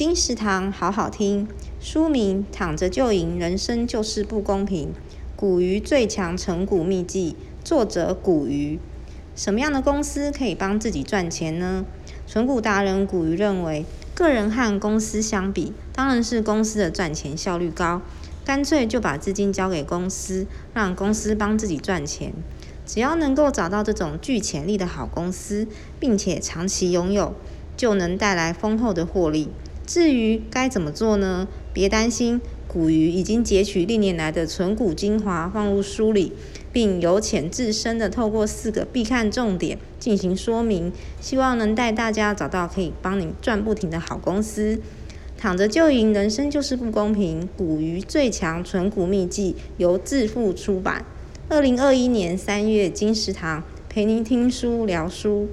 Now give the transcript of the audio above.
金石堂好好听，书名《躺着就赢，人生就是不公平》，古鱼最强存股秘技，作者古鱼。什么样的公司可以帮自己赚钱呢？存股达人古鱼认为，个人和公司相比，当然是公司的赚钱效率高，干脆就把资金交给公司，让公司帮自己赚钱。只要能够找到这种具潜力的好公司，并且长期拥有，就能带来丰厚的获利。至于该怎么做呢？别担心。古鱼已经截取历年来的存股精华放入书里，并由浅至深的透过四个必看重点进行说明，希望能带大家找到可以帮你赚不停的好公司。躺着就赢，人生就是不公平。古鱼最强存股秘籍由致富出版。二零二一年三月，金石堂陪您听书聊书。